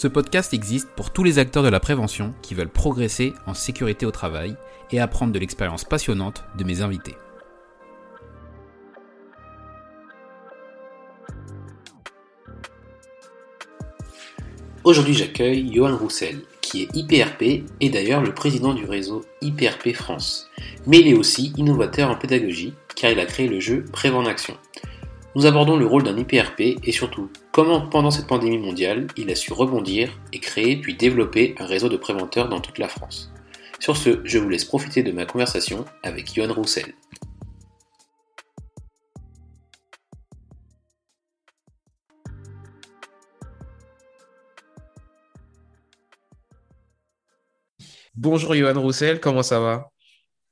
Ce podcast existe pour tous les acteurs de la prévention qui veulent progresser en sécurité au travail et apprendre de l'expérience passionnante de mes invités. Aujourd'hui, j'accueille Johan Roussel, qui est IPRP et d'ailleurs le président du réseau IPRP France. Mais il est aussi innovateur en pédagogie, car il a créé le jeu Prévent Action. Nous abordons le rôle d'un IPRP et surtout comment, pendant cette pandémie mondiale, il a su rebondir et créer puis développer un réseau de préventeurs dans toute la France. Sur ce, je vous laisse profiter de ma conversation avec Johan Roussel. Bonjour Johan Roussel, comment ça va?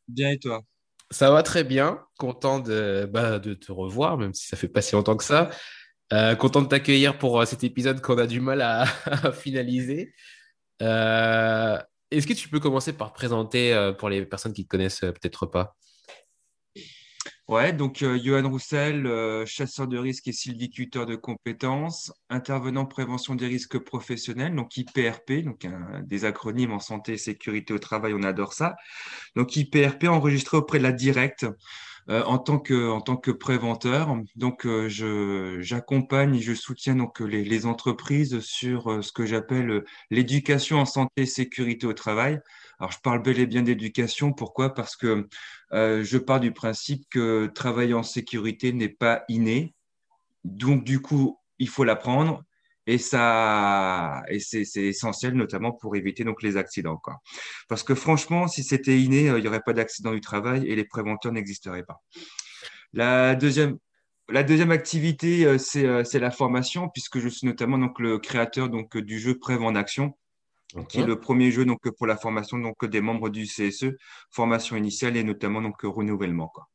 Bien et toi? Ça va très bien, content de, bah, de te revoir, même si ça fait pas si longtemps que ça. Euh, content de t'accueillir pour euh, cet épisode qu'on a du mal à, finaliser. Euh, Est-ce que tu peux commencer par te présenter pour les personnes qui ne te connaissent peut-être pas? Ouais, donc euh, Johan Roussel, euh, chasseur de risques et sylviculteur de compétences, intervenant prévention des risques professionnels, donc IPRP, donc des acronymes en santé et sécurité au travail, on adore ça. Donc IPRP enregistré auprès de la Directe euh, en tant que en tant que préventeur. Donc euh, je j'accompagne et je soutiens donc les, entreprises sur ce que j'appelle l'éducation en santé et sécurité au travail. Alors je parle bel et bien d'éducation. Pourquoi? Parce que euh, je pars du principe que travailler en sécurité n'est pas inné. Donc, du coup, il faut l'apprendre. Et ça, c'est essentiel, notamment pour éviter donc les accidents. Parce que franchement, si c'était inné, euh, il n'y aurait pas d'accident du travail et les préventeurs n'existeraient pas. La deuxième, la deuxième activité, c'est euh, c'est la formation, puisque je suis notamment donc le créateur donc du jeu Prév en action, qui est le premier jeu donc pour la formation donc des membres du CSE, formation initiale et notamment donc renouvellement, quoi.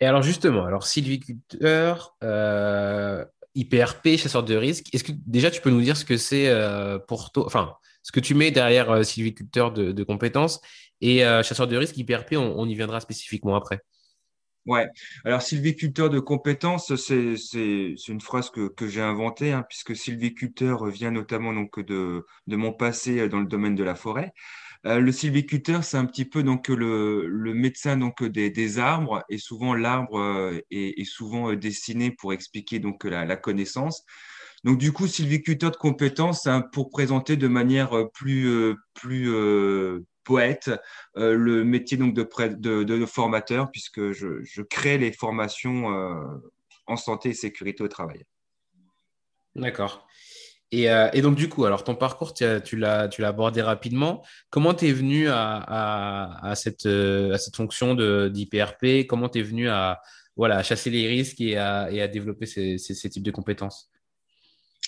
Et alors justement, alors sylviculteur, euh, IPRP, chasseur de risques, est-ce que déjà tu peux nous dire ce que c'est euh, pour toi, enfin, ce que tu mets derrière euh, sylviculteur de, de compétences et chasseur de risques, IPRP, on, on y viendra spécifiquement après. Ouais. Alors, sylviculteur de compétences, c'est, c'est, une phrase que, que j'ai inventée, hein, puisque sylviculteur vient notamment donc de, de mon passé dans le domaine de la forêt. Euh, le sylviculteur, c'est un petit peu donc le, le médecin donc des, des arbres, et souvent l'arbre euh, est, souvent euh, dessiné pour expliquer donc la, la connaissance. Donc, du coup, sylviculteur de compétences, hein, pour présenter de manière euh, plus, euh, plus euh, poète euh, le métier donc de, de, formateur, puisque je, crée les formations euh, en santé et sécurité au travail. D'accord. Et, euh, et donc, du coup, alors ton parcours, tu as- tu l'as, abordé rapidement. Comment tu es venu à, cette, à cette fonction d'IPRP? Comment tu es venu à, voilà, chasser les risques et à, développer ces types de compétences?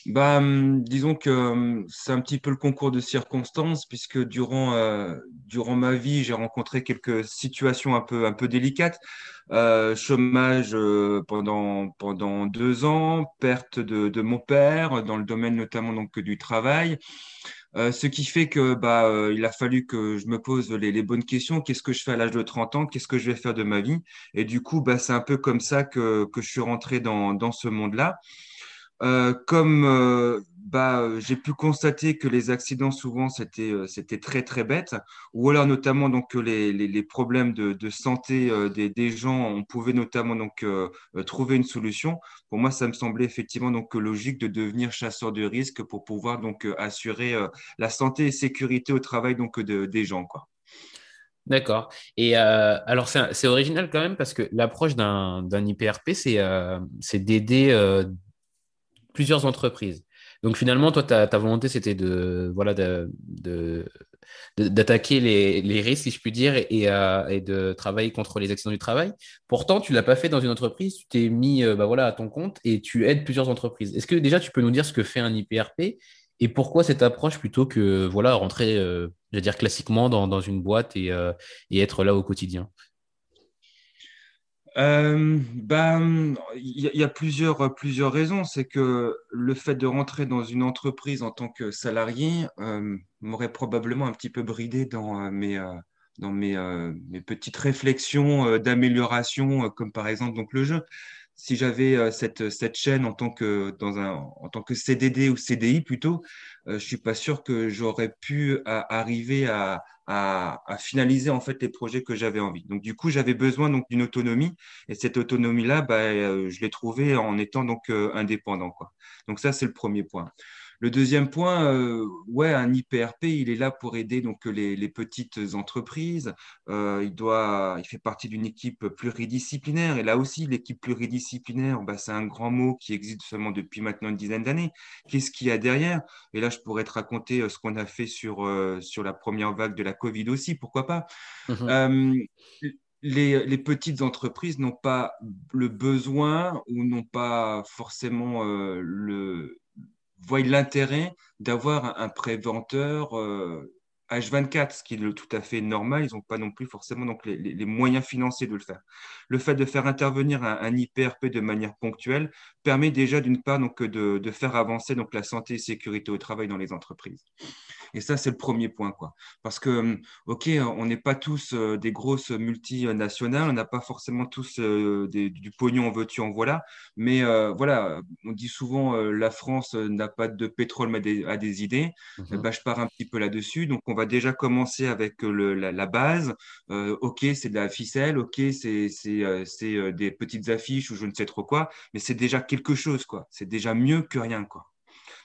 Bah, hum, disons que hum, c'est un petit peu le concours de circonstances, puisque durant, euh, durant ma vie, j'ai rencontré quelques situations un peu, un peu délicates. Euh, chômage euh, pendant, pendant deux ans, perte de, mon père dans le domaine notamment donc du travail. Ce qui fait que bah, il a fallu que je me pose les, les bonnes questions. Qu'est-ce que je fais à l'âge de 30 ans? Qu'est-ce que je vais faire de ma vie? Et du coup, bah, c'est un peu comme ça que, que je suis rentré dans, dans ce monde-là. Euh, comme euh, bah, euh, j'ai pu constater que les accidents, souvent, c'était c'était très, très bête. Ou alors, notamment, donc, les, les, les problèmes de, de santé des, des, gens, on pouvait notamment donc, trouver une solution. Pour moi, ça me semblait effectivement donc, logique de devenir chasseur de risque pour pouvoir donc, assurer la santé et sécurité au travail donc, de, des gens. Quoi. D'accord. Et euh, alors, c'est original quand même parce que l'approche d'un IPRP, c'est euh, d'aider euh, plusieurs entreprises. Donc finalement, toi, ta, volonté, c'était de voilà d'attaquer les, les, risques, si je puis dire, et, et, de travailler contre les accidents du travail. Pourtant, tu l'as pas fait dans une entreprise, tu t'es mis bah, voilà, à ton compte et tu aides plusieurs entreprises. Est-ce que déjà, tu peux nous dire ce que fait un IPRP et pourquoi cette approche plutôt que voilà rentrer, euh, je dire classiquement dans, une boîte euh, et, être là au quotidien? Euh, ben, il y, a plusieurs, plusieurs raisons. C'est que le fait de rentrer dans une entreprise en tant que salarié m'aurait probablement un petit peu bridé dans mes, dans mes, mes petites réflexions d'amélioration, comme par exemple donc le jeu si j'avais euh, cette, cette chaîne en tant que dans un en tant que CDD ou CDI plutôt, euh, je suis pas sûr que j'aurais pu arriver à, à, à, finaliser en fait les projets que j'avais envie. Donc du coup, j'avais besoin donc d'une autonomie et cette autonomie là, bah, euh, je l'ai trouvée en étant donc indépendant quoi. Donc ça c'est le premier point. Le deuxième point, euh, ouais, un IPRP, il est là pour aider donc les, petites entreprises. Euh, il doit, il fait partie d'une équipe pluridisciplinaire. Et là aussi, l'équipe pluridisciplinaire, bah, c'est un grand mot qui existe seulement depuis maintenant une dizaine d'années. Qu'est-ce qu'il y a derrière? Et là, je pourrais te raconter euh, ce qu'on a fait sur sur la première vague de la Covid aussi. Pourquoi pas mmh les, les, petites entreprises n'ont pas le besoin ou n'ont pas forcément le, voient l'intérêt d'avoir un préventeur H24, ce qui est tout à fait normal. Ils n'ont pas non plus forcément donc, les, moyens financiers de le faire. Le fait de faire intervenir un, IPRP de manière ponctuelle permet déjà d'une part donc, de, de, faire avancer donc, la santé et sécurité au travail dans les entreprises. Et ça, c'est le premier point. Quoi. Parce que, hum, OK, on n'est pas tous euh, des grosses multinationales, on n'a pas forcément tous euh, du pognon en veux-tu, en voilà. Mais euh, voilà, on dit souvent la France n'a pas de pétrole, mais a des idées. Mhm. Bah, je pars un petit peu là-dessus. Donc, on va déjà commencer avec le, la, base. OK, c'est de la ficelle. OK, c'est des petites affiches ou je ne sais trop quoi. Mais c'est déjà quelque chose, quoi. C'est déjà mieux que rien, quoi.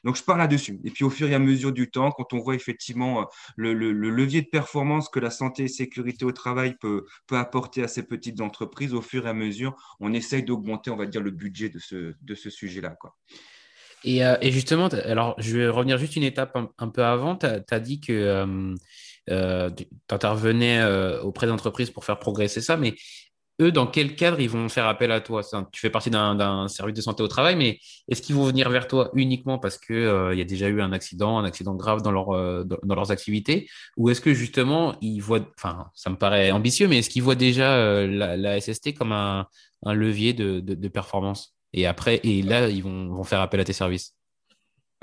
Donc, je pars là-dessus. Et puis, au fur et à mesure du temps, quand on voit effectivement euh, le, levier de performance que la santé et sécurité au travail peut, peut apporter à ces petites entreprises, au fur et à mesure, on essaye d'augmenter, on va dire, le budget de ce, de ce sujet-là. Et, euh, et, justement, alors je vais revenir juste une étape un, peu avant. Tu as, dit que euh, tu intervenais auprès d'entreprises pour faire progresser ça, mais dans quel cadre ils vont faire appel à toi? Tu fais partie d'un service de santé au travail, mais est-ce qu'ils vont venir vers toi uniquement parce qu'il euh, y a déjà eu un accident, un accident grave euh, dans, leurs activités? Ou est-ce que justement, ils voient, enfin, ça me paraît ambitieux, mais est-ce qu'ils voient déjà euh, la, SST comme un, levier de, performance? Et après, et là, ils vont faire appel à tes services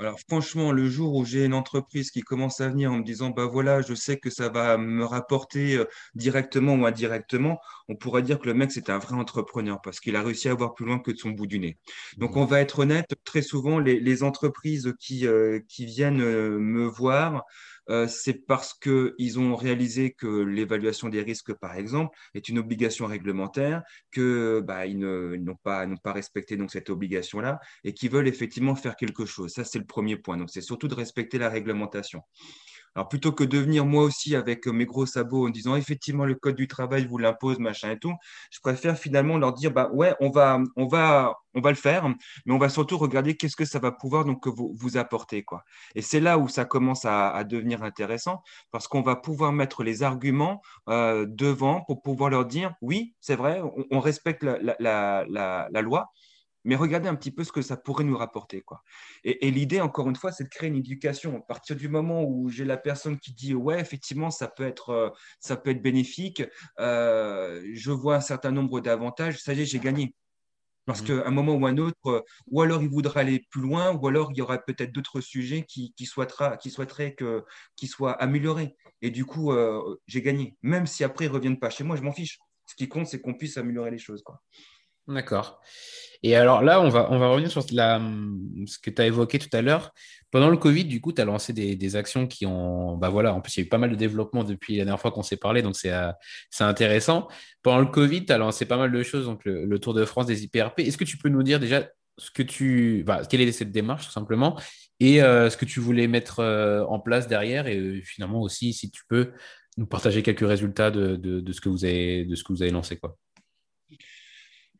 alors franchement, le jour où j'ai une entreprise qui commence à venir en me disant, bah voilà, je sais que ça va me rapporter euh, directement ou indirectement, on pourrait dire que le mec, c'est un vrai entrepreneur parce qu'il a réussi à voir plus loin que de son bout du nez. Donc mmh. on va être honnête, très souvent, les, entreprises qui, euh, qui viennent euh, me voir, euh, c'est parce qu'ils ont réalisé que l'évaluation des risques, par exemple, est une obligation réglementaire, que bah, n'ont pas, pas respecté donc cette obligation-là et qu'ils veulent effectivement faire quelque chose. Ça, c'est le premier point. Donc, c'est surtout de respecter la réglementation. Alors plutôt que de venir moi aussi avec mes gros sabots en disant effectivement le code du travail vous l'impose machin et tout, je préfère finalement leur dire bah ouais on va on va on va le faire, mais on va surtout regarder qu'est-ce que ça va pouvoir donc vous, vous apporter quoi. Et c'est là où ça commence à, devenir intéressant parce qu'on va pouvoir mettre les arguments euh, devant pour pouvoir leur dire oui c'est vrai on, respecte la loi, mais regardez un petit peu ce que ça pourrait nous rapporter. Quoi. Et, l'idée, encore une fois, c'est de créer une éducation. À partir du moment où j'ai la personne qui dit ouais, effectivement, ça peut être, euh, ça peut être bénéfique, euh, je vois un certain nombre d'avantages, ça y est, j'ai gagné. Parce mmh. qu'à un moment ou un autre, ou alors il voudra aller plus loin, ou alors il y aura peut-être d'autres sujets qui, qui, souhaitera, qui souhaiteraient qu'ils soient améliorés. Et du coup, euh, j'ai gagné. Même si après ils ne reviennent pas chez moi, je m'en fiche. Ce qui compte, c'est qu'on puisse améliorer les choses. Quoi. D'accord. Et alors là, on va, on va revenir sur la, ce que tu as évoqué tout à l'heure. Pendant le Covid, du coup, tu as lancé des, actions qui ont. Bah voilà, en plus, il y a eu pas mal de développement depuis la dernière fois qu'on s'est parlé, donc c'est euh, intéressant. Pendant le Covid, tu as lancé pas mal de choses, donc le, Tour de France des IPRP. Est-ce que tu peux nous dire déjà ce que tu. Bah, quelle est cette démarche, tout simplement, et euh, ce que tu voulais mettre euh, en place derrière, et finalement aussi, si tu peux nous partager quelques résultats de, de, ce, que vous avez, de ce que vous avez lancé, quoi?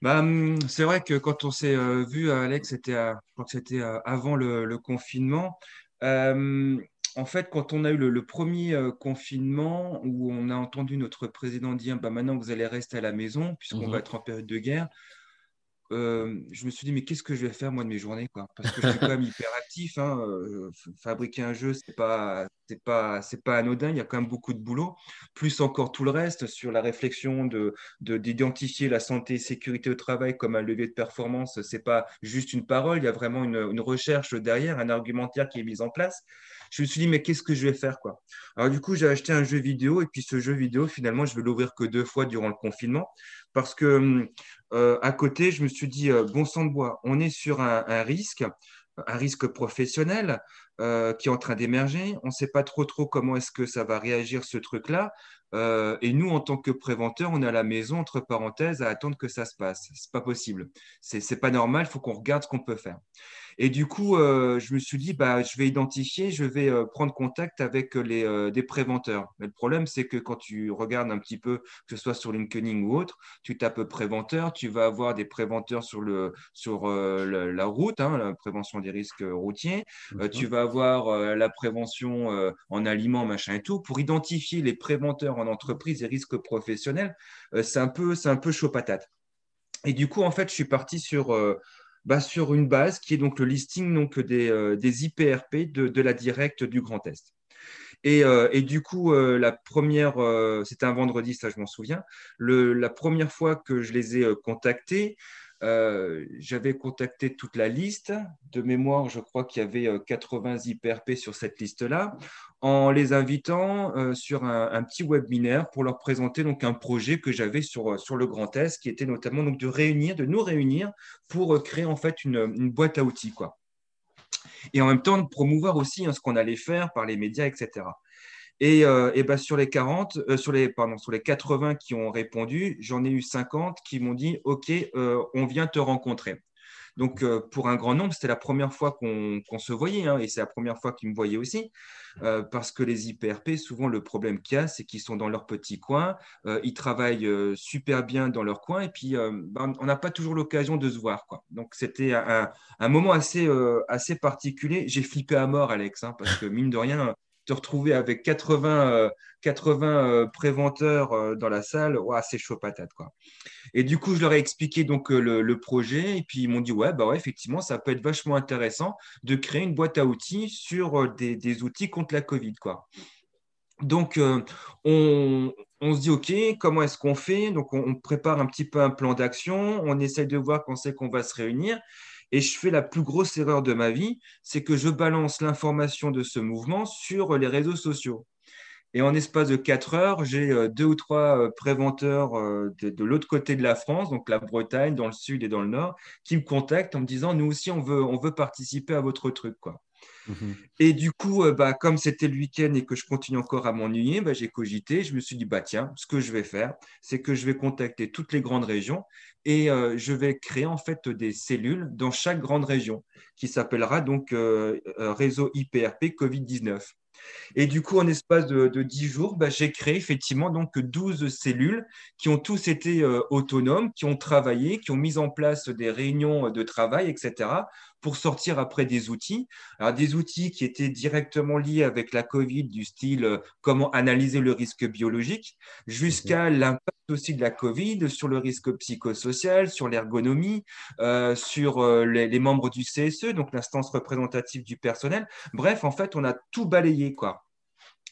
Bah, hum, c'est vrai que quand on s'est euh, vu, Alex, c'était, je que c'était avant le, confinement. Euh, en fait, quand on a eu le, premier euh, confinement où on a entendu notre président dire bah, maintenant vous allez rester à la maison puisqu'on mmh va être en période de guerre, je me suis dit, mais qu'est-ce que je vais faire moi de mes journées quoi? Parce que je suis quand même hyper actif. Hein, fabriquer un jeu, c'est pas, c'est pas, c'est pas anodin. Il y a quand même beaucoup de boulot. Plus encore tout le reste sur la réflexion de, d'identifier la santé et sécurité au travail comme un levier de performance. C'est pas juste une parole. Il y a vraiment une, une recherche derrière, un argumentaire qui est mis en place je me suis dit, mais qu'est-ce que je vais faire quoi? Alors, du coup, j'ai acheté un jeu vidéo et puis ce jeu vidéo, finalement, je vais l'ouvrir que deux fois durant le confinement parce que euh, à côté, je me suis dit, euh, bon sang de bois, on est sur un, risque, un risque professionnel euh, qui est en train d'émerger. On ne sait pas trop trop comment est-ce que ça va réagir ce truc-là. et nous, en tant que préventeur, on est à la maison, entre parenthèses, à attendre que ça se passe. C'est pas possible. C'est pas normal. Il faut qu'on regarde ce qu'on peut faire. Et du coup, euh, je me suis dit, bah, je vais identifier, je vais euh, prendre contact avec les, euh, des préventeurs. Mais le problème, c'est que quand tu regardes un petit peu, que ce soit sur LinkedIn ou autre, tu tapes préventeur, tu vas avoir des préventeurs sur, le, sur la, route, hein, la prévention des risques routiers. tu vas avoir la prévention en aliments, machin et tout. Pour identifier les préventeurs en entreprise et risques professionnels, c'est un, peu, un peu chaud patate. Et du coup, en fait, je suis parti sur bah, sur une base qui est donc le listing donc, des, euh, des IPRP de, de, la directe du Grand Est. Et, euh, et du coup, euh, la première, c'était un vendredi, ça je m'en souviens, le, la première fois que je les ai contactés, j'avais contacté toute la liste. De mémoire, je crois qu'il y avait 80 IPRP sur cette liste-là en les invitant euh, sur un, petit webinaire pour leur présenter donc un projet que j'avais sur, sur le Grand Est, qui était notamment donc de réunir, de nous réunir pour euh, créer en fait une, une boîte à outils, quoi. Et en même temps de promouvoir aussi hein, ce qu'on allait faire par les médias, etc. Et, euh, ben sur les 40, sur les pardon, sur les 80 qui ont répondu, j'en ai eu 50 qui m'ont dit OK, on vient te rencontrer. Donc, euh, pour un grand nombre, c'était la première fois qu'on se voyait, hein, et c'est la première fois qu'ils me voyaient aussi, euh, parce que les IPRP, souvent, le problème qu'il y a, c'est qu'ils sont dans leur petit coin, euh, ils travaillent super bien dans leur coin, et puis ben, on n'a pas toujours l'occasion de se voir. Donc, c'était un, moment assez, assez particulier. J'ai flippé à mort, Alex, hein, parce que mine de rien, te retrouver avec 80, 80 préventeurs dans la salle, c'est chaud patate. Quoi. Et du coup, je leur ai expliqué donc euh, le, projet et puis ils m'ont dit ouais, bah ouais, effectivement, ça peut être vachement intéressant de créer une boîte à outils sur euh, des, outils contre la Covid, quoi. Donc, euh, on, se dit, OK, comment est-ce qu'on fait? Donc, on, prépare un petit peu un plan d'action, on essaye de voir quand c'est qu'on va se réunir. Et je fais la plus grosse erreur de ma vie, c'est que je balance l'information de ce mouvement sur les réseaux sociaux. Et en espace de quatre heures, j'ai euh, deux ou trois euh, préventeurs euh, de, l'autre côté de la France, donc la Bretagne, dans le sud et dans le nord, qui me contactent en me disant nous aussi on veut participer à votre truc. Mhm. Et du coup, bah, comme c'était le week-end et que je continue encore à m'ennuyer, bah, j'ai cogité. Je me suis dit bah tiens, ce que je vais faire, c'est que je vais contacter toutes les grandes régions et je vais créer en fait des cellules dans chaque grande région qui s'appellera donc réseau IPRP Covid-19. Et du coup, en espace de, de 10 jours, bah, j'ai créé effectivement donc 12 cellules qui ont tous été euh, autonomes, qui ont travaillé, qui ont mis en place des réunions de travail, etc., pour sortir après des outils. Alors, des outils qui étaient directement liés avec la Covid, du style euh, comment analyser le risque biologique, jusqu'à l'impact aussi de la Covid sur le risque psychosocial, sur l'ergonomie, euh, sur euh, les, les, membres du CSE, donc l'instance représentative du personnel. Bref, en fait, on a tout balayé, quoi.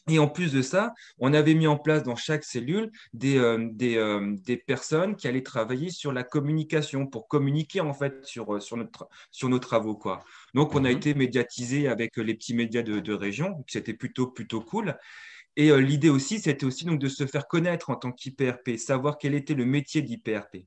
Et en plus de ça, on avait mis en place dans chaque cellule des, euh, euh, des, personnes qui allaient travailler sur la communication pour communiquer en fait sur, euh, sur, notre, sur nos travaux. Quoi. Donc, on a mhm. été médiatisé avec les petits médias de, de région. C'était plutôt, plutôt cool. Et l'idée aussi, c'était aussi donc de se faire connaître en tant qu'IPRP, savoir quel était le métier d'IPRP.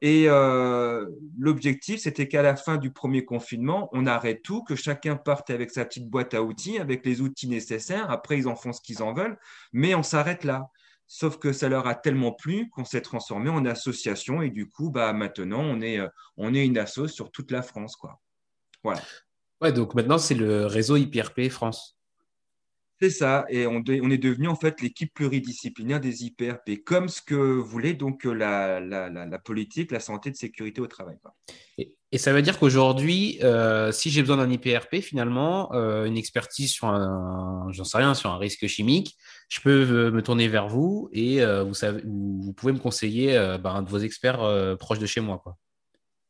Et euh, l'objectif, c'était qu'à la fin du premier confinement, on arrête tout, que chacun parte avec sa petite boîte à outils, avec les outils nécessaires. Après, ils en font ce qu'ils en veulent, mais on s'arrête là. Sauf que ça leur a tellement plu qu'on s'est transformé en association et du coup, bah, maintenant, on est, euh, on est une asso sur toute la France. Quoi. Voilà. Ouais, donc maintenant, c'est le réseau IPRP France. C'est ça, et on, est devenu en fait l'équipe pluridisciplinaire des IPRP, comme ce que voulait donc la, politique, la santé de sécurité au travail. Et, ça veut dire qu'aujourd'hui, euh, si j'ai besoin d'un IPRP, finalement, euh, une expertise sur un, j'en sais rien, sur un risque chimique, je peux euh, me tourner vers vous et vous, pouvez me conseiller ben, un de vos experts proches de chez moi. Quoi.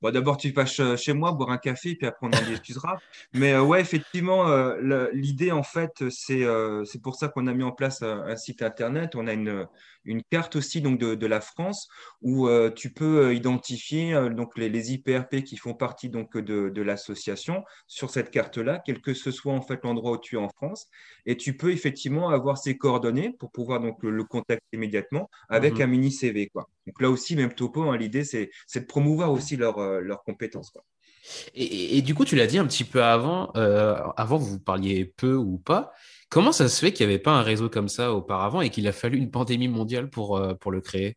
Bon, D'abord, tu passes chez moi boire un café, puis après, on en discutera. Mais euh, ouais, effectivement, euh, l'idée, en fait, c'est euh, c'est pour ça qu'on a mis en place un, site Internet. On a une, une carte aussi donc, de, de la France où tu peux identifier donc, les, les, IPRP qui font partie donc, de, de l'association sur cette carte-là, quel que ce soit en fait l'endroit où tu es en France. Et tu peux effectivement avoir ses coordonnées pour pouvoir donc, le, contacter immédiatement avec mmh un mini CV. Quoi. Donc là aussi, même topo, hein, l'idée, c'est de promouvoir aussi leur euh, leurs compétences. Et, du coup, tu l'as dit un petit peu avant, euh, avant vous parliez peu ou pas. Comment ça se fait qu'il n'y avait pas un réseau comme ça auparavant et qu'il a fallu une pandémie mondiale pour, euh, pour le créer?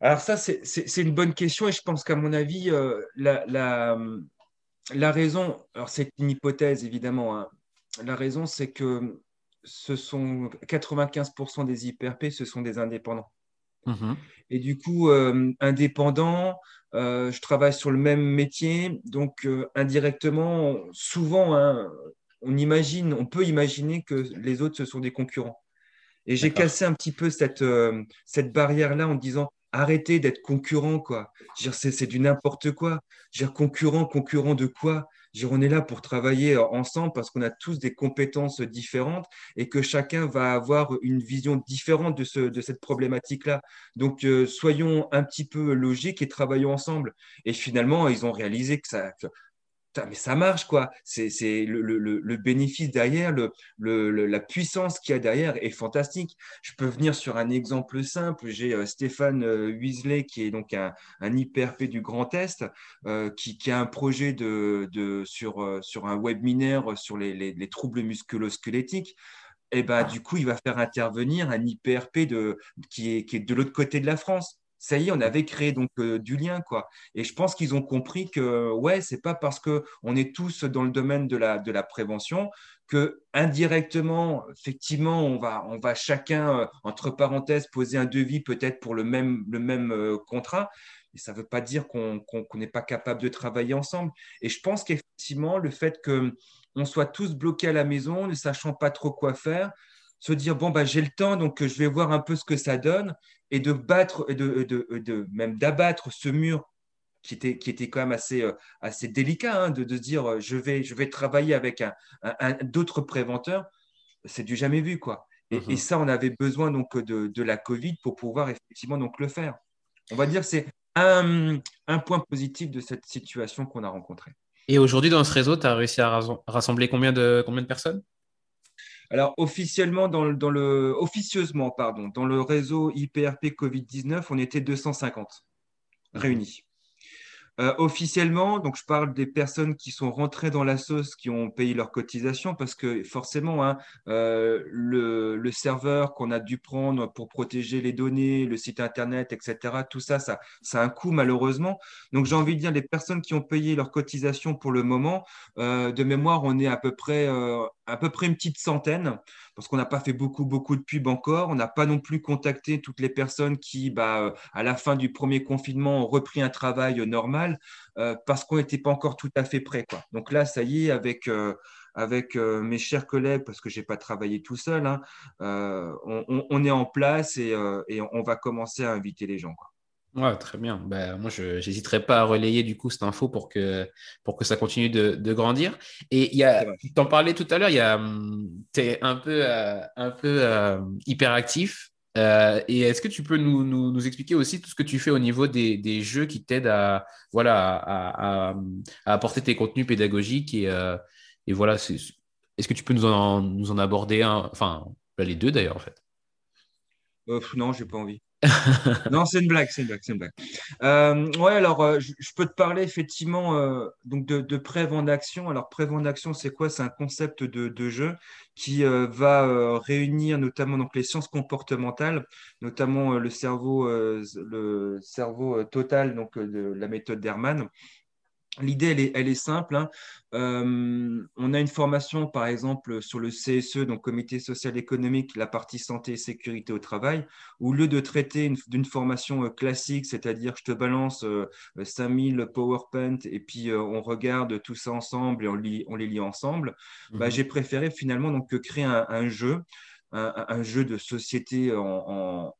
Alors ça, c'est une bonne question et je pense qu'à mon avis, la, la, raison, alors c'est une hypothèse évidemment, hein. la raison c'est que ce sont 95% des IPRP, ce sont des indépendants. Mmh et du coup, indépendant, euh, je travaille sur le même métier, donc euh, indirectement, souvent, hein, on imagine, on peut imaginer que les autres ce sont des concurrents. Et j'ai cassé un petit peu cette, euh, cette barrière-là en disant arrêtez d'être concurrent, quoi. C'est du n'importe quoi. Dire concurrent, concurrent de quoi? On est là pour travailler ensemble parce qu'on a tous des compétences différentes et que chacun va avoir une vision différente de, ce, de cette problématique-là. Donc, euh, soyons un petit peu logiques et travaillons ensemble. Et finalement, ils ont réalisé que ça, mais ça marche, quoi. C'est le, bénéfice derrière, la puissance qu'il y a derrière est fantastique. Je peux venir sur un exemple simple. J'ai euh, Stéphane euh, qui est donc un, IPRP du Grand Est, euh, qui, a un projet de sur, un webinaire sur les, les, les troubles musculo-squelettiques. Et ben, du coup, il va faire intervenir un IPRP qui est de l'autre côté de la France ça y est, on avait créé donc euh, du lien, quoi. Et je pense qu'ils ont compris que, ouais, c'est pas parce que on est tous dans le domaine de la, de la prévention que indirectement, effectivement, on va, on va chacun, euh, entre parenthèses, poser un devis peut-être pour le même, le même euh, contrat. Et ça ne veut pas dire qu'on n'est pas capable de travailler ensemble. Et je pense qu'effectivement, le fait qu'on soit tous bloqués à la maison, ne sachant pas trop quoi faire, se dire bon bah j'ai le temps donc je vais voir un peu ce que ça donne et de battre et de, de, de, même d'abattre ce mur qui était, qui était quand même assez, euh, assez délicat hein, de, de dire euh, je vais, je vais travailler avec un, un, d'autres préventeurs, c'est du jamais vu quoi. Et, et, ça, on avait besoin donc de, de, la Covid pour pouvoir effectivement donc le faire. On va dire c'est un, un point positif de cette situation qu'on a rencontrée. Et aujourd'hui, dans ce réseau, tu as réussi à rassembler combien de, combien de personnes? Alors, officiellement, dans le, dans le, officieusement, pardon, dans le réseau IPRP Covid-19, on était 250 réunis. Euh, officiellement, donc je parle des personnes qui sont rentrées dans la sauce, qui ont payé leur cotisation, parce que forcément, hein, euh, le, le, serveur qu'on a dû prendre pour protéger les données, le site internet, etc., tout ça, ça, ça a un coût malheureusement. Donc j'ai envie de dire, les personnes qui ont payé leur cotisation pour le moment, euh, de mémoire, on est à peu près, à peu près une petite centaine parce qu'on n'a pas fait beaucoup, beaucoup de pubs encore. On n'a pas non plus contacté toutes les personnes qui, bah, euh, à la fin du premier confinement, ont repris un travail normal euh, parce qu'on n'était pas encore tout à fait prêt. Quoi. Donc là, ça y est, avec, euh, mes chers collègues, parce que je n'ai pas travaillé tout seul, hein, on, est en place et, on va commencer à inviter les gens. Ouais, très bien. Ben, moi, je n'hésiterai pas à relayer du coup cette info pour que, pour que ça continue de, de grandir. Et il y a, tu t'en parlais tout à l'heure, hum, tu es un peu, euh, un peu euh, hyperactif. Euh, et est-ce que tu peux nous, nous, nous, expliquer aussi tout ce que tu fais au niveau des, des jeux qui t'aident à, voilà, à, à, à, apporter tes contenus pédagogiques et, et voilà, est-ce que tu peux nous en, nous en aborder un, enfin, les deux d'ailleurs en fait? Non, j'ai pas envie. non, c'est une blague, c'est une blague, c'est une blague. Euh, ouais, alors euh, je, peux te parler effectivement euh, donc de, de pré-vente d'action. Alors pré-vente d'action, c'est quoi? C'est un concept de, jeu qui va réunir notamment donc les sciences comportementales, notamment le cerveau, le cerveau total donc de la méthode d'Hermann L'idée, elle est, simple. Hein. Euh, on a une formation, par exemple, sur le CSE, donc Comité social économique, la partie santé et sécurité au travail, où au lieu de traiter d'une formation euh, classique, c'est-à-dire je te balance 5000 euh, PowerPoint et puis on regarde tout ça ensemble et on, on les lit ensemble, bah, mmh j'ai préféré finalement donc, créer un jeu un, jeu de société en,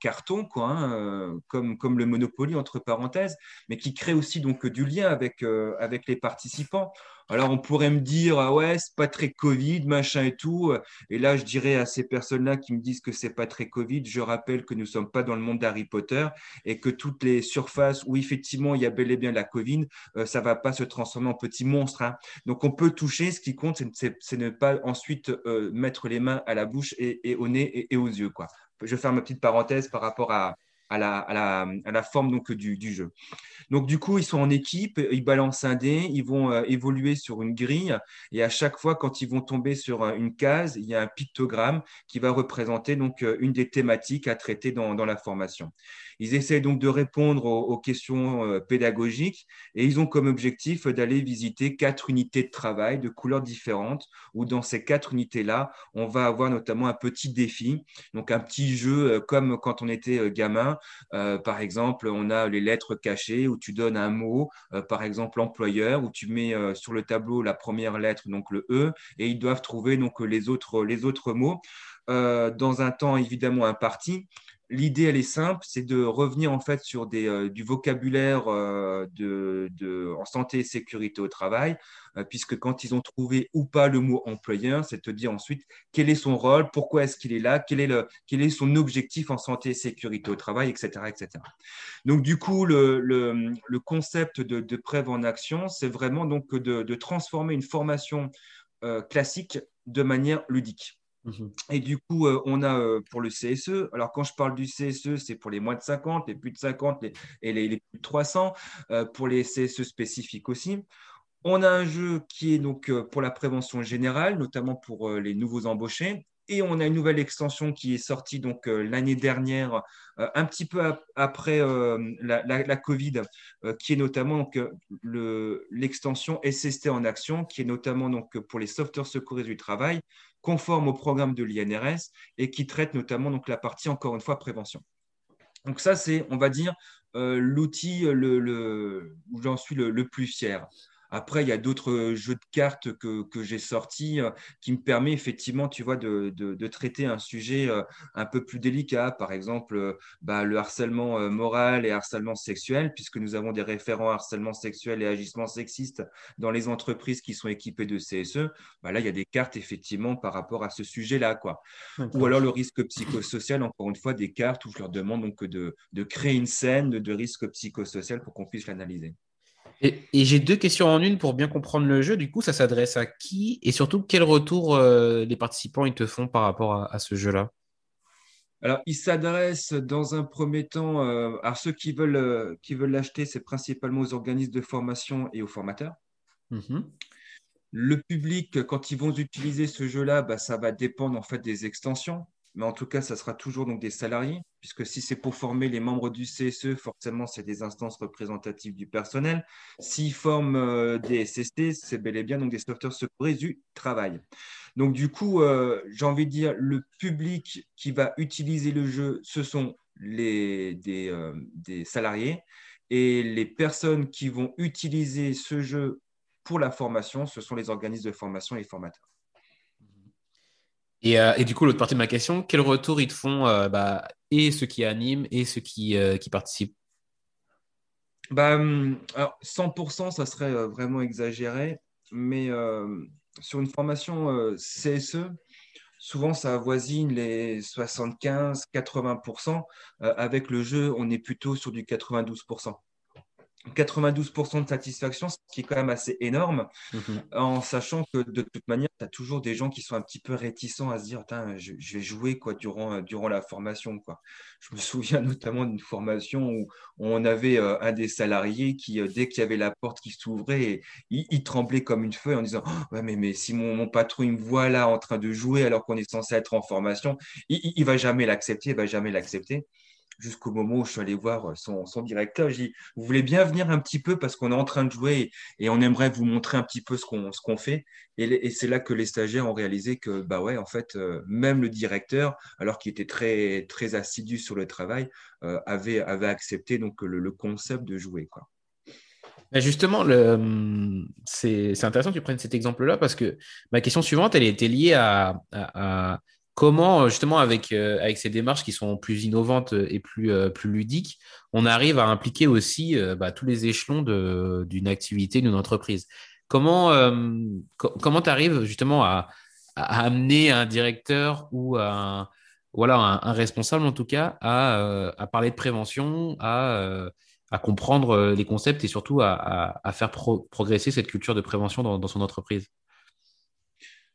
carton, hein, euh, comme, le Monopoly, entre parenthèses, mais qui crée aussi donc du lien avec, euh, avec les participants. Alors, on pourrait me dire, ah ouais, c'est pas très Covid, machin et tout. Et là, je dirais à ces personnes-là qui me disent que c'est pas très Covid, je rappelle que nous sommes pas dans le monde d'Harry Potter et que toutes les surfaces où effectivement il y a bel et bien la Covid, euh, ça va pas se transformer en petits monstres. Hein. Donc, on peut toucher. Ce qui compte, c'est ne pas ensuite euh, mettre les mains à la bouche et, au nez et, aux yeux. Quoi. Je vais faire ma petite parenthèse par rapport à, à la, forme donc, du, jeu. Donc, du coup, ils sont en équipe, ils balancent un dé, ils vont euh, évoluer sur une grille, et à chaque fois, quand ils vont tomber sur euh, une case, il y a un pictogramme qui va représenter donc, euh, une des thématiques à traiter dans la formation. Ils essaient donc de répondre aux, questions euh, pédagogiques et ils ont comme objectif d'aller visiter quatre unités de travail de couleurs différentes où dans ces quatre unités-là, on va avoir notamment un petit défi, donc un petit jeu euh, comme quand on était euh, gamin. par exemple, on a les lettres cachées où tu donnes un mot, par exemple employeur, où tu mets sur le tableau la première lettre, donc le E, et ils doivent trouver donc les autres, les autres mots. dans un temps évidemment imparti. L'idée, elle est simple, c'est de revenir en fait sur euh, du vocabulaire euh, en santé et sécurité au travail, euh, puisque quand ils ont trouvé ou pas le mot employeur, c'est de dire ensuite quel est son rôle, pourquoi est-ce qu'il est là, quel est, son objectif en santé et sécurité au travail, etc. etc. Donc du coup, le, concept de, de en action, c'est vraiment de, transformer une formation classique de manière ludique. Mhm. Et du coup, euh, on a euh, pour le CSE, alors quand je parle du CSE, c'est pour les moins de 50, les plus de 50 et les, plus de 300, euh, pour les CSE spécifiques aussi. On a un jeu qui est donc pour la prévention générale, notamment pour les nouveaux embauchés. Et on a une nouvelle extension qui est sortie donc l'année dernière, un petit peu après la, Covid, qui est notamment donc l'extension SST en action, qui est notamment donc pour les sauveteurs secouristes du travail, conforme au programme de l'INRS et qui traite notamment donc, la partie, encore une fois, prévention. Donc ça, c'est, on va dire, euh, l'outil où j'en suis le, plus fier. Après, il y a d'autres jeux de cartes que, que j'ai sortis euh, qui me permettent effectivement, tu vois, de, de, traiter un sujet euh, un peu plus délicat. Par exemple, euh, bah, le harcèlement moral et harcèlement sexuel, puisque nous avons des référents harcèlement sexuel et agissement sexiste dans les entreprises qui sont équipées de CSE. Bah, là, il y a des cartes effectivement par rapport à ce sujet-là. quoi. Ou alors le risque psychosocial, encore une fois, des cartes où je leur demande donc de, de créer une scène de risque psychosocial pour qu'on puisse l'analyser. Et, j'ai deux questions en une pour bien comprendre le jeu. Du coup, ça s'adresse à qui et surtout quel retour euh, les participants ils te font par rapport à, ce jeu-là? Alors, il s'adresse dans un premier temps euh, à ceux qui veulent euh, qui veulent l'acheter, c'est principalement aux organismes de formation et aux formateurs. Mm-hmm. Le public, quand ils vont utiliser ce jeu-là, bah, ça va dépendre en fait des extensions mais en tout cas, ça sera toujours des salariés, puisque si c'est pour former les membres du CSE, forcément, c'est des instances représentatives du personnel. S'ils forment euh, des SST, c'est bel et bien donc des sauveteurs secouristes du travail. Donc, du coup, euh, j'ai envie de dire, le public qui va utiliser le jeu, ce sont les, euh, salariés, et les personnes qui vont utiliser ce jeu pour la formation, ce sont les organismes de formation et les formateurs. Euh, et, du coup, l'autre partie de ma question, quel retour ils te font euh, bah, et ceux qui animent et ceux qui, euh, participent? Bah, hum, alors 100%, ça serait vraiment exagéré, mais sur une formation CSE, souvent ça avoisine les 75-80%. avec le jeu, on est plutôt sur du 92%. 92% de satisfaction, ce qui est quand même assez énorme, mhm. en sachant que de toute manière, tu as toujours des gens qui sont un petit peu réticents à se dire je, je, vais jouer quoi, durant, durant la formation. Quoi. Je me souviens notamment d'une formation où on avait euh, un des salariés qui, euh, dès qu'il y avait la porte qui s'ouvrait, il, tremblait comme une feuille en disant oh, ouais, mais, mais si mon, mon, patron il me voit là en train de jouer alors qu'on est censé être en formation, il ne va jamais l'accepter, il va jamais l'accepter jusqu'au moment où je suis allé voir euh, son, directeur. J'ai dit, vous voulez bien venir un petit peu parce qu'on est en train de jouer et, on aimerait vous montrer un petit peu ce qu'on qu'on fait. Et, c'est là que les stagiaires ont réalisé que, bah ouais, en fait, euh, même le directeur, alors qu'il était très, très assidu sur le travail, euh, avait, avait accepté donc le, concept de jouer. Quoi. Justement, c'est intéressant que tu prennes cet exemple-là parce que ma question suivante, elle était liée à comment, euh, justement, avec, euh, avec ces démarches qui sont plus innovantes et plus, euh, ludiques, on arrive à impliquer aussi bah, tous les échelons d'une activité, d'une entreprise. Comment tu arrives justement à, amener un directeur ou un, voilà, un, responsable, en tout cas, à, parler de prévention, à, comprendre les concepts et surtout à, faire progresser cette culture de prévention dans son entreprise?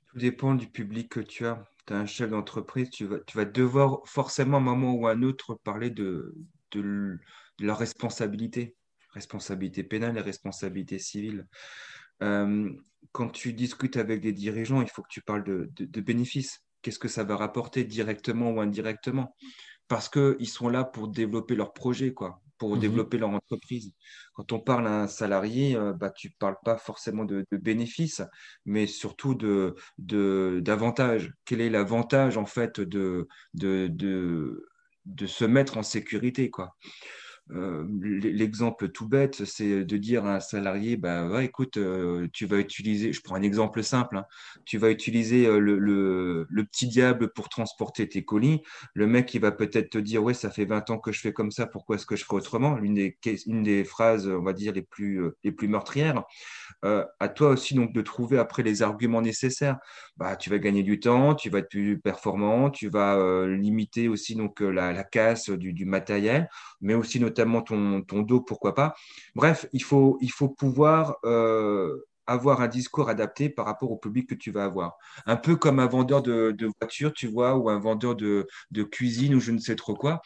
Tout dépend du public que tu as tu un chef d'entreprise, tu vas, devoir forcément, à un moment ou à un autre, parler de, de, leur responsabilité, responsabilité pénale et responsabilité civile. Euh, quand tu discutes avec des dirigeants, il faut que tu parles de, de bénéfices. Qu'est-ce que ça va rapporter directement ou indirectement? Parce qu'ils sont là pour développer leur projet, quoi pour mmh développer leur entreprise. Quand on parle à un salarié, euh, bah, tu ne parles pas forcément de, bénéfices, mais surtout de, d'avantages. Quel est l'avantage en fait de, de, se mettre en sécurité quoi? L'exemple tout bête, c'est de dire à un salarié, bah, écoute, euh, tu vas utiliser, je prends un exemple simple, hein, tu vas utiliser euh, le, le, petit diable pour transporter tes colis. Le mec, il va peut-être te dire, ouais, ça fait 20 ans que je fais comme ça, pourquoi est-ce que je ferais autrement? L'une des, une des phrases, on va dire, les plus, les plus meurtrières. à toi aussi, donc, de trouver après les arguments nécessaires. Bah, tu vas gagner du temps, tu vas être plus performant, tu vas limiter aussi donc, la, la casse du, du matériel, mais aussi notamment notamment ton, dos, pourquoi pas. Bref, il faut, il faut pouvoir euh, avoir un discours adapté par rapport au public que tu vas avoir. Un peu comme un vendeur de, de voiture, tu vois, ou un vendeur de, cuisine ou je ne sais trop quoi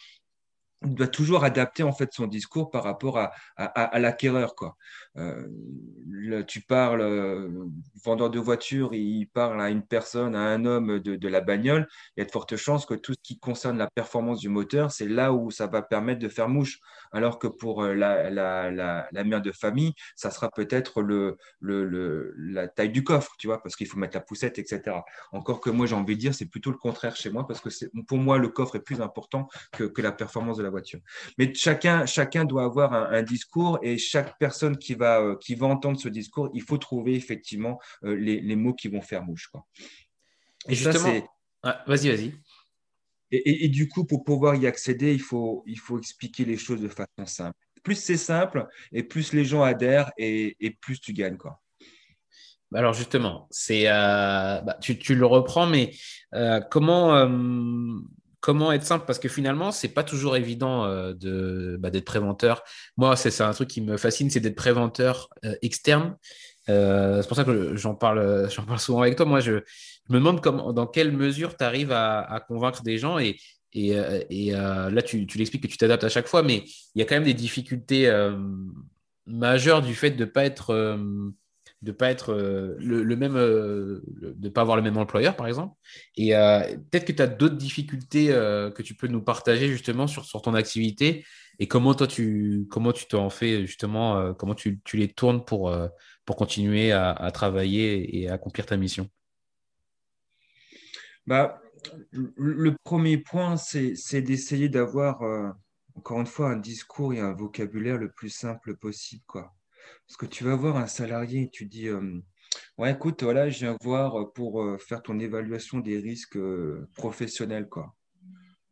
doit toujours adapter en fait son discours par rapport à, l'acquéreur quoi. Euh, tu parles euh, vendeur de voiture, il parle à une personne, à un homme de, de, la bagnole. Il y a de fortes chances que tout ce qui concerne la performance du moteur, c'est là où ça va permettre de faire mouche. Alors que pour euh, la, la, la, la mère de famille, ça sera peut-être le, le, le, la taille du coffre, tu vois, parce qu'il faut mettre la poussette, etc. Encore que moi j'ai envie de dire, c'est plutôt le contraire chez moi parce que pour moi le coffre est plus important que, que la performance de la voiture. Mais chacun, chacun doit avoir un, discours et chaque personne qui va, euh, qui va entendre ce discours, il faut trouver effectivement euh, les, les, mots qui vont faire mouche. Quoi. Et, justement, vas-y, vas-y. Et, et, du coup, pour pouvoir y accéder, il faut, il faut expliquer les choses de façon simple. Plus c'est simple, et plus les gens adhèrent, et, et plus tu gagnes. Quoi. Alors justement, c'est, euh, bah, tu, tu, le reprends, mais comment, comment être simple Parce que finalement, c'est pas toujours évident euh, de, bah, d'être préventeur. Moi, c'est, un truc qui me fascine, c'est d'être préventeur euh, externe. Euh, c'est pour ça que j'en parle, souvent avec toi. Moi, je, me demande comment, dans quelle mesure tu arrives à, convaincre des gens. Et là, tu, tu l'expliques que tu t'adaptes à chaque fois, mais il y a quand même des difficultés majeures du fait de ne pas être de pas être euh, le, même, euh, de pas avoir le même employeur, par exemple. Et euh, peut-être que tu as d'autres difficultés que tu peux nous partager justement sur, ton activité et comment toi tu comment tu t'en fais justement, comment tu, les tournes pour, continuer à, travailler et accomplir ta mission? Bah, le premier point, c'est d'essayer d'avoir, encore une fois, un discours et un vocabulaire le plus simple possible. Parce que tu vas voir un salarié, tu dis euh, Ouais, écoute, voilà, je viens voir pour euh, faire ton évaluation des risques euh, professionnels, quoi.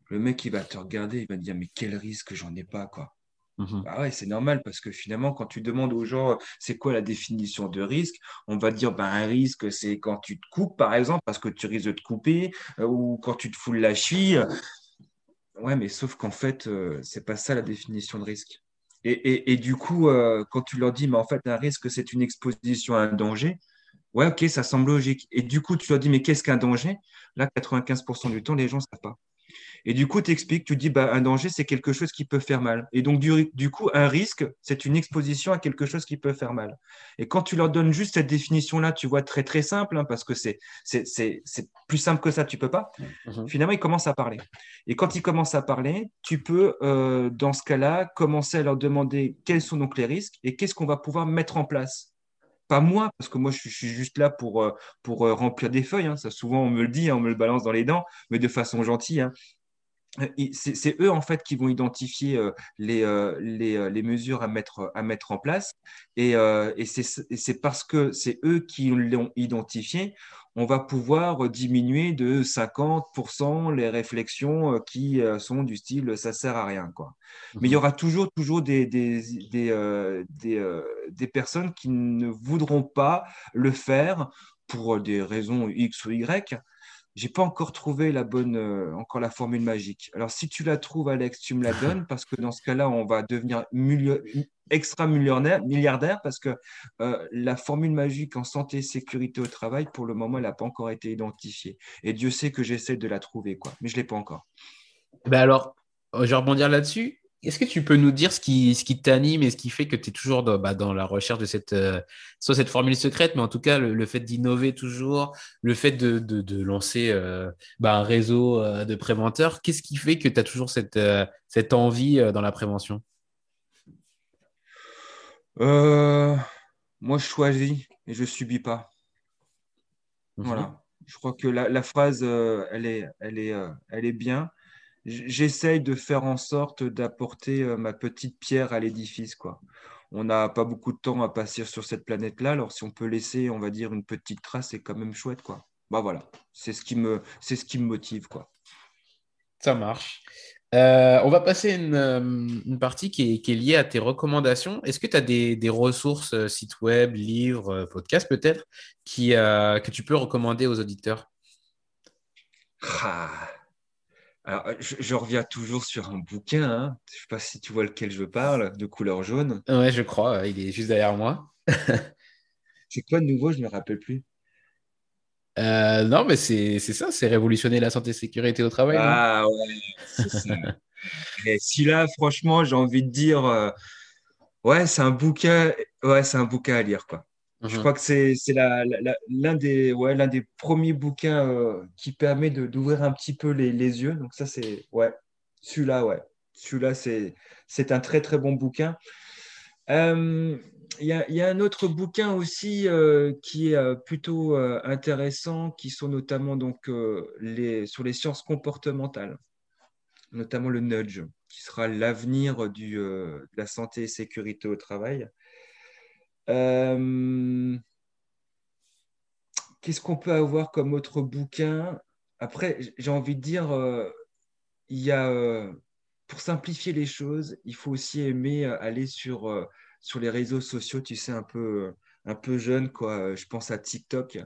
Le mec, il va te regarder, il va te dire Mais quel risque j'en ai pas, quoi. Mhm. Bah ouais, c'est normal parce que finalement, quand tu demandes aux gens c'est quoi la définition de risque, on va dire ben, un risque, c'est quand tu te coupes, par exemple, parce que tu risques de te couper, ou quand tu te foules la chie. Ouais, mais sauf qu'en fait, c'est pas ça la définition de risque Et, du coup, euh, quand tu leur dis, mais en fait, un risque, c'est une exposition à un danger, ouais, ok, ça semble logique. Et du coup, tu leur dis, mais qu'est-ce qu'un danger? Là, 95% du temps, les gens ne savent pas. Et du coup, tu expliques, tu dis, bah, un danger, c'est quelque chose qui peut faire mal. Et donc, du, coup, un risque, c'est une exposition à quelque chose qui peut faire mal. Et quand tu leur donnes juste cette définition-là, tu vois, très, très simple, hein, parce que c'est, plus simple que ça, tu peux pas. Mhm. Finalement, ils commencent à parler. Et quand ils commencent à parler, tu peux, euh, dans ce cas-là, commencer à leur demander quels sont donc les risques et qu'est-ce qu'on va pouvoir mettre en place pas moi, parce que moi, je suis juste là pour, euh, euh, remplir des feuilles. Hein. Ça, souvent, on me le dit, hein, on me le balance dans les dents, mais de façon gentille. Hein. C'est eux en fait qui vont identifier euh, les, mesures à mettre, à en place et c'est parce que c'est eux qui l'ont identifié on va pouvoir diminuer de 50% les réflexions qui sont du style ça sert à rien quoi. Mais il y mhm. aura toujours toujours des des, des, des, personnes qui ne voudront pas le faire pour des raisons X ou Y j'ai pas encore trouvé la bonne, euh, encore la formule magique. Alors, si tu la trouves, Alex, tu me la donnes parce que dans ce cas-là, on va devenir extra millionnaire, milliardaire parce que euh, la formule magique en santé et sécurité au travail, pour le moment, elle n'a pas encore été identifiée. Et Dieu sait que j'essaie de la trouver, quoi. Mais je l'ai pas encore. Ben alors, je vais rebondir là-dessus. Est-ce que tu peux nous dire ce qui, ce qui t'anime et ce qui fait que tu es toujours dans, bah, dans, la recherche de cette, euh, soit cette formule secrète, mais en tout cas le, fait d'innover toujours, le fait de, de, de lancer euh, bah, un réseau euh, de préventeurs, qu'est-ce qui fait que tu as toujours cette, cette envie dans la prévention? Moi, je choisis et je subis pas. Mhm. Voilà. Je crois que la, la phrase, elle, est, elle, est, elle est bien j'essaye de faire en sorte d'apporter euh, ma petite pierre à l'édifice, quoi. On n'a pas beaucoup de temps à passer sur cette planète-là, alors si on peut laisser, on va dire, une petite trace, c'est quand même chouette, quoi. Bah voilà, c'est ce qui me, c'est ce qui me motive, quoi. Ça marche. Euh, on va passer une, euh, une partie qui est, qui est, liée à tes recommandations. Est-ce que tu as des, des, ressources, sites web, livres, podcasts peut-être, qui, que tu peux recommander aux auditeurs? Ah, alors, euh, je, reviens toujours sur un bouquin. Hein. Je ne sais pas si tu vois lequel je parle, de couleur jaune. Ouais, je crois. Il est juste derrière moi. c'est quoi de nouveau? Je ne me rappelle plus. Euh, non, mais c'est ça, c'est révolutionner la santé et sécurité au travail. Ah ouais, c'est ça. et si là, franchement, j'ai envie de dire, euh, ouais, c'est un bouquin, ouais, c'est un bouquin à lire, quoi. Je mhm. crois que c'est l'un des, ouais, des premiers bouquins euh, qui permet d'ouvrir un petit peu les, les yeux. Donc ça, c'est, ouais, celui-là, ouais. Celui-là, c'est un très, très bon bouquin. Euh, il y, a, y, a, un autre bouquin aussi euh, qui est plutôt intéressant, qui sont notamment donc, les, sur les sciences comportementales, notamment le nudge, qui sera l'avenir de la santé et sécurité au travail. Euh, qu'est-ce qu'on peut avoir comme autre bouquin? Après, j'ai envie de dire, euh, il y a, euh, pour simplifier les choses, il faut aussi aimer aller sur, les réseaux sociaux, tu sais, un peu, un jeune, quoi. Je pense à TikTok.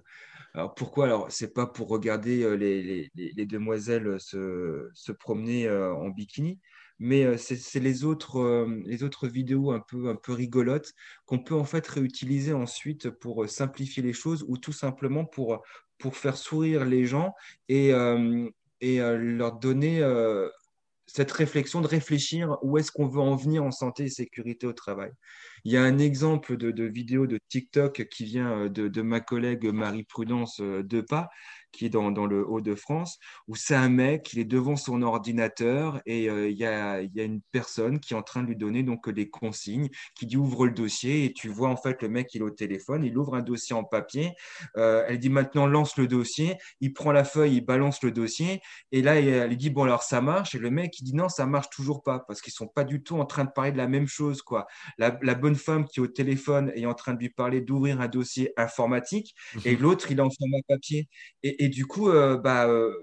Alors pourquoi? Alors, c'est pas pour regarder les, les, demoiselles se, se promener en bikini, mais euh, c'est les autres, euh, les autres vidéos un peu, un peu rigolotes qu'on peut en fait réutiliser ensuite pour euh, simplifier les choses ou tout simplement pour, pour faire sourire les gens et, et leur donner cette réflexion de réfléchir où est-ce qu'on veut en venir en santé et sécurité au travail. Il y a un exemple de, vidéo de TikTok qui vient de, de ma collègue Marie-Prudence Depas qui est dans, dans le Haut-de-France, où c'est un mec, il est devant son ordinateur et euh, il y, a, y, a, une personne qui est en train de lui donner donc des consignes, qui dit ouvre le dossier et tu vois en fait le mec il est au téléphone, il ouvre un dossier en papier, euh, elle dit maintenant lance le dossier, il prend la feuille, il balance le dossier et là elle dit bon alors ça marche et le mec il dit non ça marche toujours pas parce qu'ils sont pas du tout en train de parler de la même chose quoi. La, la bonne femme qui est au téléphone est en train de lui parler d'ouvrir un dossier informatique et mhm. l'autre il est en format papier et, et du coup, euh, bah, euh,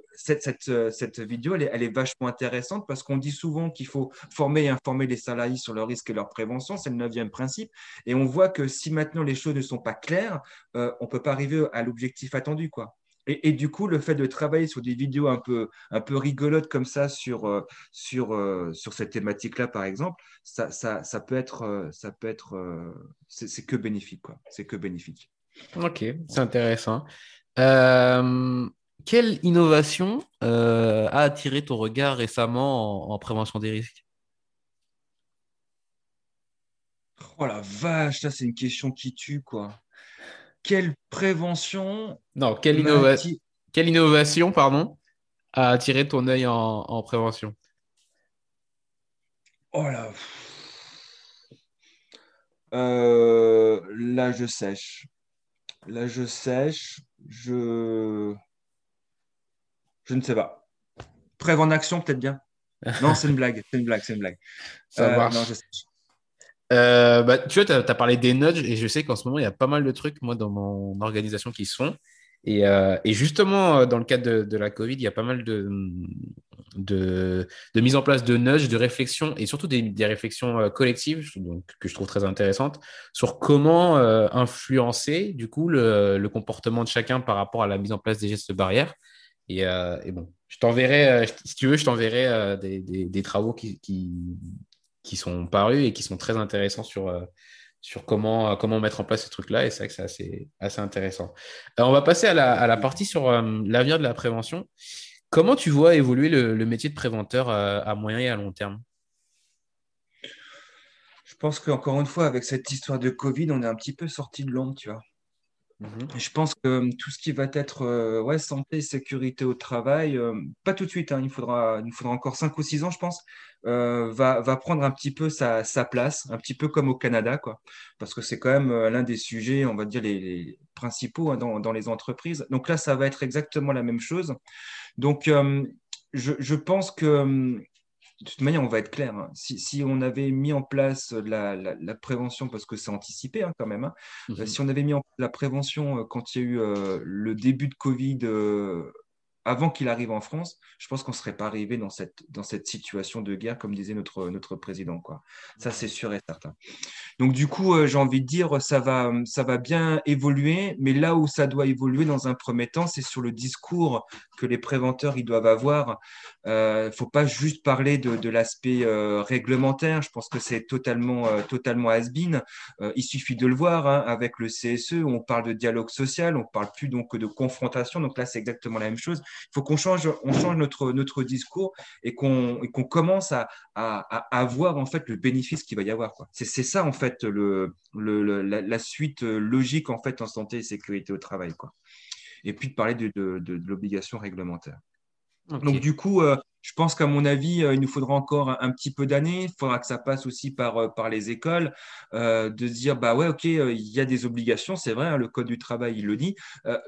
euh, cette, vidéo, elle est, vachement intéressante parce qu'on dit souvent qu'il faut former et informer les salariés sur le risque et leur prévention. C'est le neuvième principe. Et on voit que si maintenant les choses ne sont pas claires, on ne peut pas arriver à l'objectif attendu. Quoi. Et, du coup, le fait de travailler sur des vidéos un peu, un rigolotes comme ça sur, cette thématique-là, par exemple, ça, ça, ça, peut être, ça peut être, c'est que bénéfique, quoi. C'est que bénéfique. Ok, c'est intéressant. Quelle innovation a attiré ton regard récemment en prévention des risques? Oh la vache, ça c'est une question qui tue, quoi. Quelle prévention Non, quelle, quelle innovation, pardon, a attiré ton œil en, prévention? Oh là. Euh, là, je sèche. Là, je sèche. Je. Je ne sais pas. Prévention en action, peut-être bien. Non, c'est une blague. C'est une blague. C'est une blague. Ça euh, Non, je sèche. Euh, bah, tu vois, tu as, parlé des nudges et je sais qu'en ce moment, il y a pas mal de trucs, moi, dans mon organisation qui se font. Et, euh, et justement, dans le cadre de, de, la Covid, il y a pas mal de, de, mise en place de nudges, de réflexions et surtout des, réflexions collectives donc, que je trouve très intéressantes sur comment influencer du coup le, comportement de chacun par rapport à la mise en place des gestes barrières. Et, et bon, je t'enverrai, si tu veux, je t'enverrai des, travaux qui, qui, qui sont parus et qui sont très intéressants sur, euh, sur comment, comment mettre en place ces trucs-là. Et c'est vrai que c'est assez, intéressant. On va passer à la, à la partie sur euh, l'avenir de la prévention. Comment tu vois évoluer le, métier de préventeur euh, à moyen et à long terme? Je pense qu'encore une fois, avec cette histoire de Covid, on est un petit peu sorti de l'ombre, tu vois. Mhm. Je pense que euh, tout ce qui va être euh, ouais, santé, sécurité au travail, euh, pas tout de suite, hein, il, faudra, il faudra encore 5 ou 6 ans, je pense, va, va prendre un petit peu sa, place, un petit peu comme au Canada, quoi, parce que c'est quand même l'un des sujets, on va dire, les, principaux hein, dans, les entreprises. Donc là, ça va être exactement la même chose. Donc, je, je, pense que de toute manière, on va être clair. Hein. Si, on avait mis en place la, prévention, parce que c'est anticipé hein, quand même, hein, mmh si on avait mis en place la prévention euh, quand il y a eu euh, le début de Covid euh, avant qu'il arrive en France, je pense qu'on ne serait pas arrivé dans cette, dans cette situation de guerre, comme disait notre, notre président. Quoi. Ça, c'est sûr et certain. Donc, du coup, euh, j'ai envie de dire, ça va, ça va bien évoluer, mais là où ça doit évoluer dans un premier temps, c'est sur le discours que les préventeurs ils doivent avoir. Il euh, ne faut pas juste parler de, de l'aspect euh, réglementaire. Je pense que c'est totalement, totalement has-been. il suffit de le voir hein, avec le CSE, on parle de dialogue social, on ne parle plus donc de confrontation. Donc là, c'est exactement la même chose. Il faut qu'on change, on change notre, discours et qu'on commence à, à, en fait le bénéfice qu'il va y avoir. C'est ça en fait la, suite logique en fait en santé et sécurité au travail. Et puis de parler de, l'obligation réglementaire. Donc du coup, euh, je pense qu'à mon avis, euh, il nous faudra encore un, petit peu d'années. Il faudra que ça passe aussi par, euh, les écoles, de dire bah ouais, ok, il y a des obligations, c'est vrai, hein, le code du travail il le dit,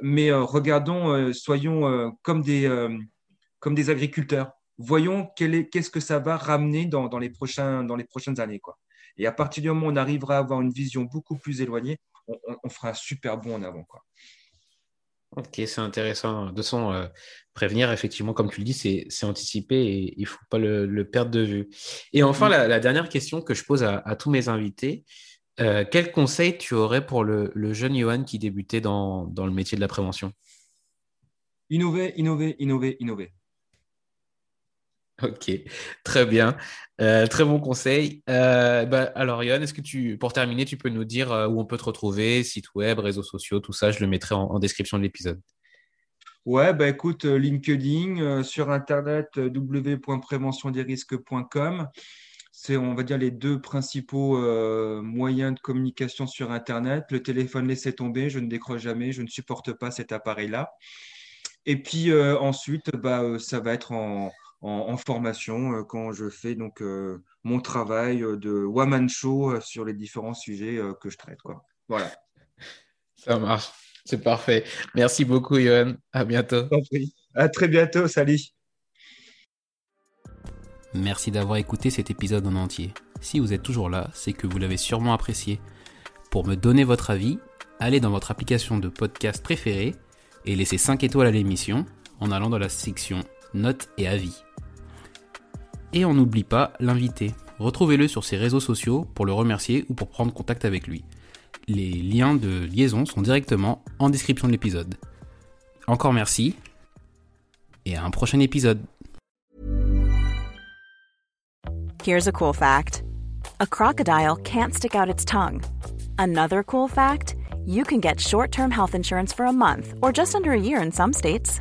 mais regardons, soyons comme des agriculteurs. Voyons qu'est-ce que ça va ramener dans, les prochaines années. Et à partir du moment où on arrivera à avoir une vision beaucoup plus éloignée, on, fera un super bond en avant. Ok, c'est intéressant. De son euh, prévenir, effectivement, comme tu le dis, c'est anticiper et il ne faut pas le, perdre de vue. Et enfin, mm. la, dernière question que je pose à, tous mes invités, euh, quel conseil tu aurais pour le, jeune Johan qui débutait dans, dans, le métier de la prévention? Innover, innover, innover, innover. Ok, très bien. Euh, très bon conseil. Euh, bah, alors, Yann, est-ce que tu, pour terminer, tu peux nous dire euh, où on peut te retrouver, site web, réseaux sociaux, tout ça Je le mettrai en, description de l'épisode. Ouais, bah écoute, LinkedIn, sur Internet, www.préventiondesrisques.com. C'est, on va dire, les deux principaux moyens de communication sur Internet. Le téléphone, laissez tomber, je ne décroche jamais, je ne supporte pas cet appareil-là. Et puis ensuite, bah, ça va être en, en, formation euh, quand je fais donc euh, mon travail euh, de woman show sur les différents sujets que je traite. Quoi. Voilà. Ça marche. C'est parfait. Merci beaucoup, Johan. À bientôt. À très bientôt. Salut. Merci d'avoir écouté cet épisode en entier. Si vous êtes toujours là, c'est que vous l'avez sûrement apprécié. Pour me donner votre avis, allez dans votre application de podcast préférée et laissez 5 étoiles à l'émission en allant dans la section notes et avis. Et on n'oublie pas l'invité. Retrouvez-le sur ses réseaux sociaux pour le remercier ou pour prendre contact avec lui. Les liens de liaison sont directement en description de l'épisode. encore merci et à un prochain épisode. Here's a cool fact a crocodile can't stick out its tongue. Another cool fact you can get short term health insurance for a month or just under a year in some states.